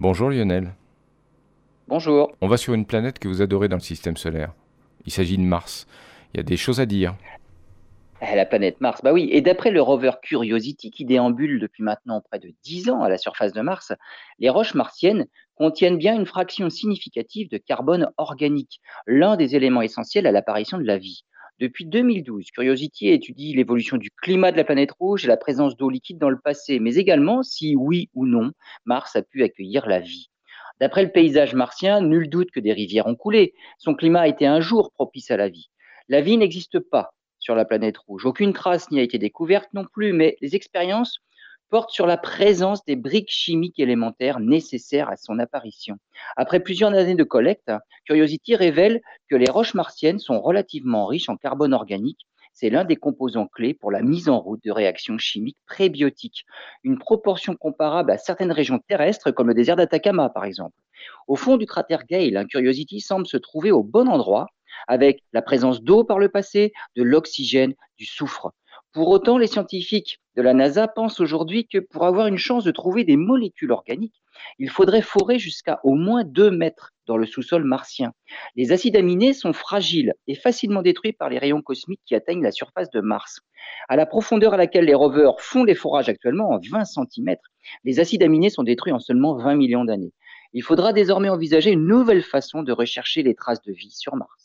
Bonjour Lionel. Bonjour. On va sur une planète que vous adorez dans le système solaire. Il s'agit de Mars. Il y a des choses à dire. Eh, la planète Mars, bah oui. Et d'après le rover Curiosity qui déambule depuis maintenant près de 10 ans à la surface de Mars, les roches martiennes contiennent bien une fraction significative de carbone organique, l'un des éléments essentiels à l'apparition de la vie. Depuis 2012, Curiosity étudie l'évolution du climat de la planète rouge et la présence d'eau liquide dans le passé, mais également si oui ou non Mars a pu accueillir la vie. D'après le paysage martien, nul doute que des rivières ont coulé. Son climat a été un jour propice à la vie. La vie n'existe pas sur la planète rouge. Aucune trace n'y a été découverte non plus, mais les expériences porte sur la présence des briques chimiques élémentaires nécessaires à son apparition. Après plusieurs années de collecte, Curiosity révèle que les roches martiennes sont relativement riches en carbone organique. C'est l'un des composants clés pour la mise en route de réactions chimiques prébiotiques, une proportion comparable à certaines régions terrestres comme le désert d'Atacama par exemple. Au fond du cratère Gale, Curiosity semble se trouver au bon endroit avec la présence d'eau par le passé, de l'oxygène, du soufre. Pour autant, les scientifiques de la NASA pensent aujourd'hui que pour avoir une chance de trouver des molécules organiques, il faudrait forer jusqu'à au moins 2 mètres dans le sous-sol martien. Les acides aminés sont fragiles et facilement détruits par les rayons cosmiques qui atteignent la surface de Mars. À la profondeur à laquelle les rovers font les forages actuellement, en 20 cm, les acides aminés sont détruits en seulement 20 millions d'années. Il faudra désormais envisager une nouvelle façon de rechercher les traces de vie sur Mars.